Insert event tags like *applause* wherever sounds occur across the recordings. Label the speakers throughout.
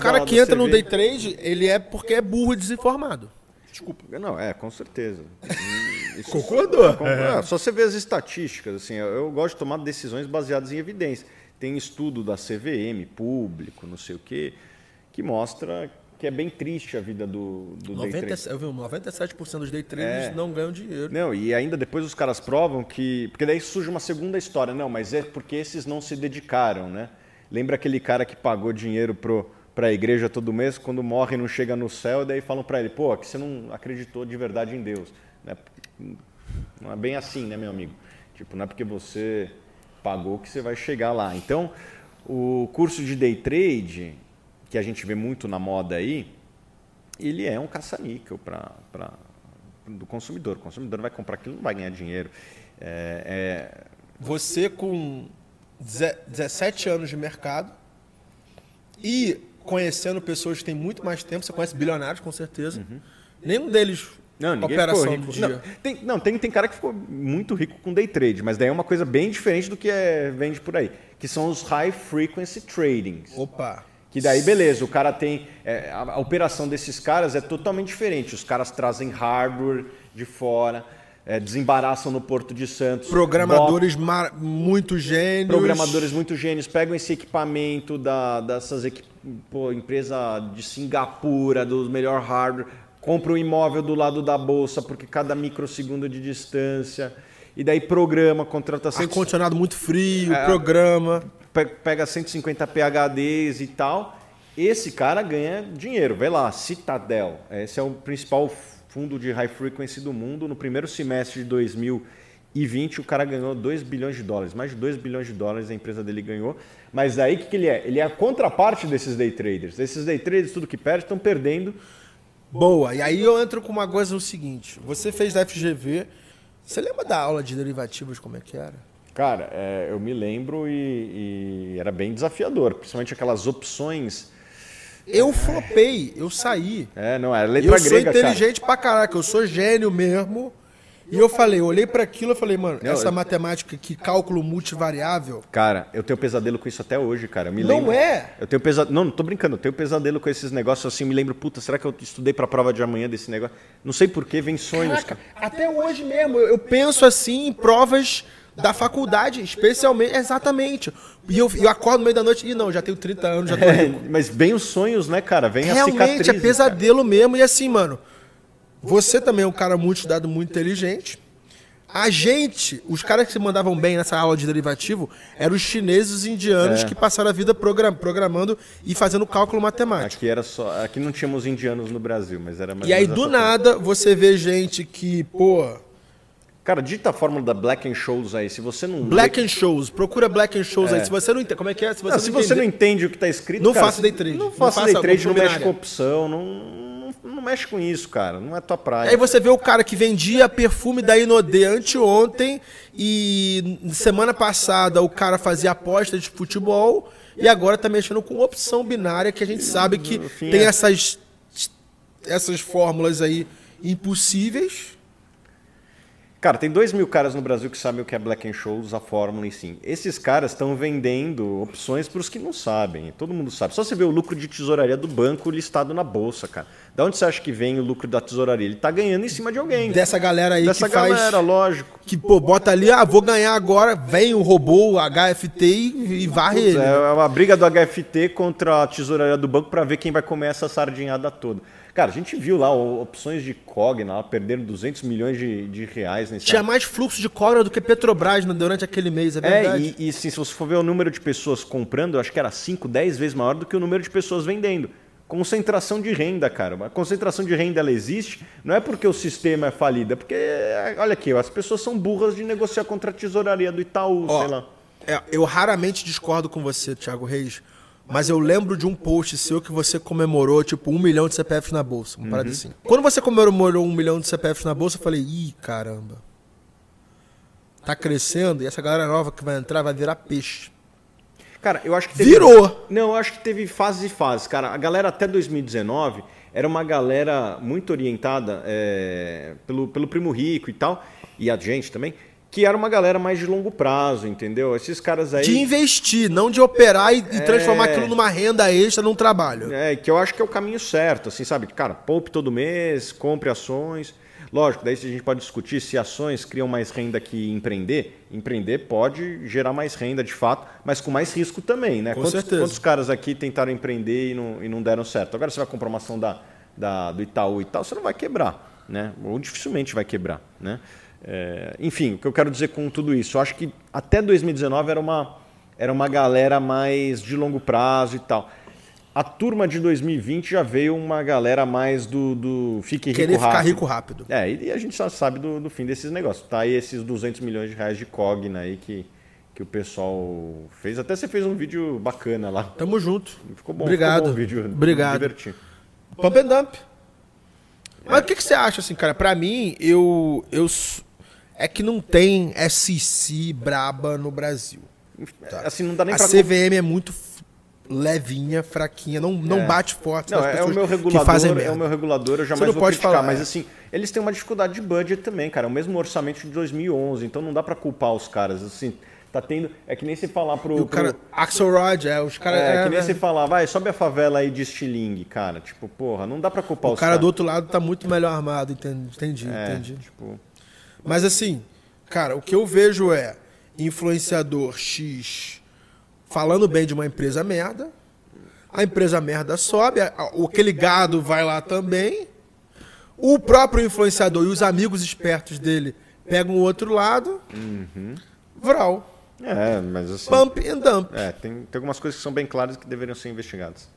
Speaker 1: cara que entra no day trade, ele é porque é burro e desinformado.
Speaker 2: Desculpa. Não, é, com certeza. *laughs* Isso-
Speaker 1: Concordou?
Speaker 2: Com- é, só você vê as estatísticas, assim, eu, eu gosto de tomar decisões baseadas em evidência. Tem estudo da CVM, público, não sei o quê, que mostra que é bem triste a vida do, do day
Speaker 1: 90,
Speaker 2: trade.
Speaker 1: eu vi, 97% dos day traders
Speaker 2: É.
Speaker 1: não ganham dinheiro.
Speaker 2: Não, e ainda depois os caras provam que. Porque daí surge uma segunda história. Não, mas é porque esses não se dedicaram, né? Lembra aquele cara que pagou dinheiro pro, pra igreja todo mês, quando morre não chega no céu, e daí falam pra ele, pô, aqui você não acreditou de verdade em Deus. Né? Não é bem assim, né, meu amigo? Tipo, não é porque você pagou que você vai chegar lá. Então, o curso de day trade, que a gente vê muito na moda aí, ele é um caça-níquel para do consumidor. O consumidor vai comprar aquilo, não vai ganhar dinheiro. É,
Speaker 1: Você com deze- 17 anos de mercado e conhecendo pessoas que têm muito mais tempo, você conhece bilionários com certeza. Nenhum deles
Speaker 2: Uhum. não, ninguém
Speaker 1: operação
Speaker 2: ficou rico. Não, tem, não, tem, tem cara que ficou muito rico com day trade, mas daí é uma coisa bem diferente do que é, vende por aí, que são os high frequency tradings.
Speaker 1: Opa.
Speaker 2: Que daí, beleza, o cara tem. é, a, a operação desses caras é totalmente diferente. Os caras trazem hardware de fora, é, desembaraçam no Porto de Santos.
Speaker 1: Programadores muito gênios.
Speaker 2: Programadores muito gênios pegam esse equipamento da, dessas equi- pô, empresa de Singapura, do melhor hardware, compra um imóvel do lado da bolsa, porque cada microsegundo de distância, e daí programa, contrata 100
Speaker 1: Ar-condicionado muito frio,
Speaker 2: É.
Speaker 1: programa.
Speaker 2: pe- pega 150 PHDs e tal. Esse cara ganha dinheiro. Vai lá, Citadel. Esse é o principal fundo de high frequency do mundo. No primeiro semestre de 2020, o cara ganhou 2 bilhões de dólares. Mais de 2 bilhões de dólares a empresa dele ganhou. Mas aí o que, que ele é? Ele é a contraparte desses day traders. Esses day traders, tudo que perde, estão perdendo.
Speaker 1: Boa. E aí eu entro com uma coisa no seguinte. Você fez da FGV. Você lembra da aula de derivativos como é que era?
Speaker 2: Cara, é, eu me lembro e, e era bem desafiador. Principalmente aquelas opções.
Speaker 1: Eu flopei, eu saí.
Speaker 2: É, não, era
Speaker 1: E
Speaker 2: letra
Speaker 1: eu sou
Speaker 2: grega, cara.
Speaker 1: inteligente pra caraca, eu sou gênio mesmo. E eu falei, eu olhei pra aquilo e falei, mano,
Speaker 2: Não,
Speaker 1: essa
Speaker 2: eu-
Speaker 1: matemática aqui, cálculo multivariável,
Speaker 2: Cara, eu tenho pesadelo com isso até hoje, cara. Eu me
Speaker 1: Não
Speaker 2: lembro.
Speaker 1: é?
Speaker 2: Eu tenho pesadelo. Não, não tô brincando. Eu tenho pesadelo com esses negócios assim. Me lembro, puta, será que eu estudei pra prova de amanhã desse negócio? Não sei porquê, vem sonhos,
Speaker 1: Caraca,
Speaker 2: cara.
Speaker 1: até hoje mesmo, eu eu penso assim em provas da faculdade, especialmente, exatamente. E eu, eu acordo no meio da noite e não, já tenho 30 anos, já tô
Speaker 2: É, mas vem os sonhos, né, cara? Vem a
Speaker 1: Realmente
Speaker 2: cicatriz.
Speaker 1: é pesadelo mesmo. E assim, mano, você também é um cara muito estudado, muito inteligente. A gente, os caras que se mandavam bem nessa aula de derivativo, eram os chineses e os indianos
Speaker 2: É.
Speaker 1: que passaram a vida program- programando e fazendo cálculo matemático.
Speaker 2: Aqui era só. Aqui não tínhamos indianos no Brasil, mas era mais
Speaker 1: E aí, do
Speaker 2: essa coisa.
Speaker 1: nada, você vê gente que, pô,
Speaker 2: Cara, dita a fórmula da Black and Shows aí. Se você não.
Speaker 1: Black and Shows, procura Black and Shows aí. Se você não entende, como é que é? Se você
Speaker 2: Não,
Speaker 1: não,
Speaker 2: se você não
Speaker 1: entender-
Speaker 2: entende o que está escrito,
Speaker 1: Não
Speaker 2: cara,
Speaker 1: faça day trade.
Speaker 2: Não faça day trade, não mexe com opção, não, não, não mexe com isso, cara. Não é tua praia.
Speaker 1: Aí você vê o cara que vendia perfume da Inodê anteontem e semana passada o cara fazia aposta de futebol e agora tá mexendo com opção binária que a gente sabe que tem
Speaker 2: é-
Speaker 1: essas essas fórmulas aí impossíveis.
Speaker 2: Cara, tem dois mil caras no Brasil que sabem o que é Black and Shows, a fórmula em si. Esses caras estão vendendo opções para os que não sabem. Todo mundo sabe. Só você vê o lucro de tesouraria do banco listado na bolsa, cara. Da onde você acha que vem o lucro da tesouraria? Ele tá ganhando em cima de alguém.
Speaker 1: Dessa galera aí
Speaker 2: Dessa
Speaker 1: que faz
Speaker 2: galera, lógico.
Speaker 1: que pô, bota ali, ah, vou ganhar agora, vem o robô, o HFT e, e varre ele. né?
Speaker 2: É uma briga do HFT contra a tesouraria do banco para ver quem vai comer essa sardinhada toda. Cara, a gente viu lá opções de Cogna lá, perderam 200 milhões de, de reais nesse
Speaker 1: Tinha mais fluxo de cobra do que Petrobras durante aquele mês, é
Speaker 2: É,
Speaker 1: verdade.
Speaker 2: e, e assim, se você for ver o número de pessoas comprando, eu acho que era 5, 10 vezes maior do que o número de pessoas vendendo. Concentração de renda, cara. A concentração de renda ela existe, não é porque o sistema é falido, é porque, olha aqui, as pessoas são burras de negociar contra a tesouraria do Itaú,
Speaker 1: Ó,
Speaker 2: sei lá.
Speaker 1: é, eu raramente discordo com você, Thiago Reis, mas eu lembro de um post seu que você comemorou, tipo, um milhão de CPFs na bolsa. Uma
Speaker 2: Uhum.
Speaker 1: parada assim. Quando você comemorou um milhão de CPFs na bolsa, eu falei, ih, caramba. Tá crescendo e essa galera nova que vai entrar vai virar peixe.
Speaker 2: Cara, eu acho que teve...
Speaker 1: Virou!
Speaker 2: Não, eu acho que teve fases e fases. Cara, a galera até 2019 era uma galera muito orientada é, pelo, pelo primo rico e tal, e a gente também, que era uma galera mais de longo prazo, entendeu? Esses caras aí.
Speaker 1: De investir, não de operar e, e transformar aquilo numa renda extra num trabalho.
Speaker 2: É, que eu acho que é o caminho certo, assim, sabe? Cara, poupe todo mês, compre ações. Lógico, daí a gente pode discutir se ações criam mais renda que empreender. Empreender pode gerar mais renda, de fato, mas com mais risco também, né?
Speaker 1: Com
Speaker 2: quantos,
Speaker 1: certeza.
Speaker 2: quantos caras aqui tentaram empreender e não, e não deram certo? Agora você vai comprar uma ação da, da, do Itaú e tal, você não vai quebrar, né? Ou dificilmente vai quebrar, né? É, enfim, o que eu quero dizer com tudo isso, eu acho que até 2019 era uma, era uma galera mais de longo prazo e tal. A turma de 2020 já veio uma galera mais do, do fique rico
Speaker 1: Querer
Speaker 2: rápido.
Speaker 1: ficar rico rápido.
Speaker 2: É, e a gente já sabe do, do fim desses negócios. Tá aí esses 200 milhões de reais de Cogna aí que, que o pessoal fez. Até você fez um vídeo bacana lá.
Speaker 1: Tamo junto.
Speaker 2: Ficou bom,
Speaker 1: Obrigado.
Speaker 2: ficou bom o vídeo.
Speaker 1: Obrigado.
Speaker 2: Me diverti.
Speaker 1: Pump and dump. Mas o que, que você acha, assim, cara? Pra mim, eu, eu. É que não tem SEC braba no Brasil.
Speaker 2: Assim, não dá nem
Speaker 1: A
Speaker 2: pra...
Speaker 1: CVM é muito levinha, fraquinha, não, não
Speaker 2: É.
Speaker 1: bate forte
Speaker 2: Não,
Speaker 1: nas
Speaker 2: é o meu
Speaker 1: que
Speaker 2: regulador,
Speaker 1: fazem
Speaker 2: é
Speaker 1: merda.
Speaker 2: o meu regulador, eu
Speaker 1: Você
Speaker 2: jamais
Speaker 1: não
Speaker 2: vou
Speaker 1: pode
Speaker 2: criticar,
Speaker 1: falar,
Speaker 2: mas
Speaker 1: é.
Speaker 2: assim, eles têm uma dificuldade de budget também, cara, é o mesmo orçamento de 2011, então não dá pra culpar os caras, assim, tá tendo, é que nem você falar pro...
Speaker 1: O cara,
Speaker 2: pro-
Speaker 1: Axelrod, é, os caras...
Speaker 2: é,
Speaker 1: é,
Speaker 2: que nem
Speaker 1: é.
Speaker 2: você falar, vai, sobe a favela aí de estilingue, cara, tipo, porra, não dá pra culpar
Speaker 1: O
Speaker 2: os
Speaker 1: cara
Speaker 2: caras.
Speaker 1: do outro lado tá muito melhor armado, entendi, entendi,
Speaker 2: É,
Speaker 1: entendi.
Speaker 2: tipo,
Speaker 1: Mas assim, cara, o que eu vejo é influenciador X falando bem de uma empresa merda, a empresa merda sobe, aquele gado vai lá também, o próprio influenciador e os amigos espertos dele pegam o outro lado, vral,
Speaker 2: é, mas assim...
Speaker 1: pump and dump.
Speaker 2: É, tem, tem algumas coisas que são bem claras que deveriam ser investigadas.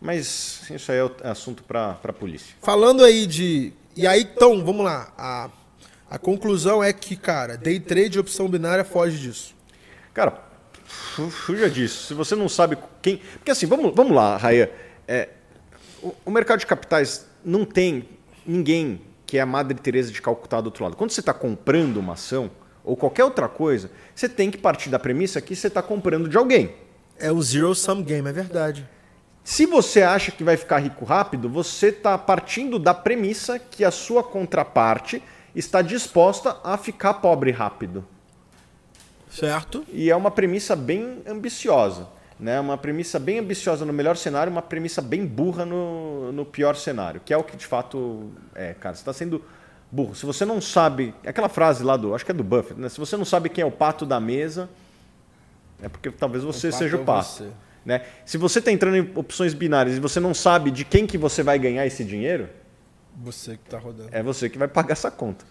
Speaker 2: Mas isso aí é é assunto para a polícia.
Speaker 1: Falando aí de. E aí, então, vamos lá. A, a conclusão é que, cara, day trade e opção binária foge disso.
Speaker 2: Cara, fu- fuja disso. Se você não sabe quem. Porque assim, vamos, vamos lá, Raia. É, o, o mercado de capitais não tem ninguém que é a Madre Teresa de Calcutá do outro lado. Quando você está comprando uma ação ou qualquer outra coisa, você tem que partir da premissa que você está comprando de alguém.
Speaker 1: É o zero sum game, é verdade.
Speaker 2: Se você acha que vai ficar rico rápido, você está partindo da premissa que a sua contraparte está disposta a ficar pobre rápido.
Speaker 1: Certo?
Speaker 2: E é uma premissa bem ambiciosa. Né? Uma premissa bem ambiciosa no melhor cenário, uma premissa bem burra no, no pior cenário, que é o que de fato é, cara. Você está sendo burro. Se você não sabe. Aquela frase lá do. Acho que é do Buffett, né? Se você não sabe quem é o pato da mesa, é porque talvez você
Speaker 1: pato
Speaker 2: seja
Speaker 1: é
Speaker 2: o pato.
Speaker 1: você.
Speaker 2: Né? Se você está entrando em opções binárias e você não sabe de quem que você vai ganhar esse dinheiro,
Speaker 1: Você que tá rodando.
Speaker 2: é você que vai pagar essa conta.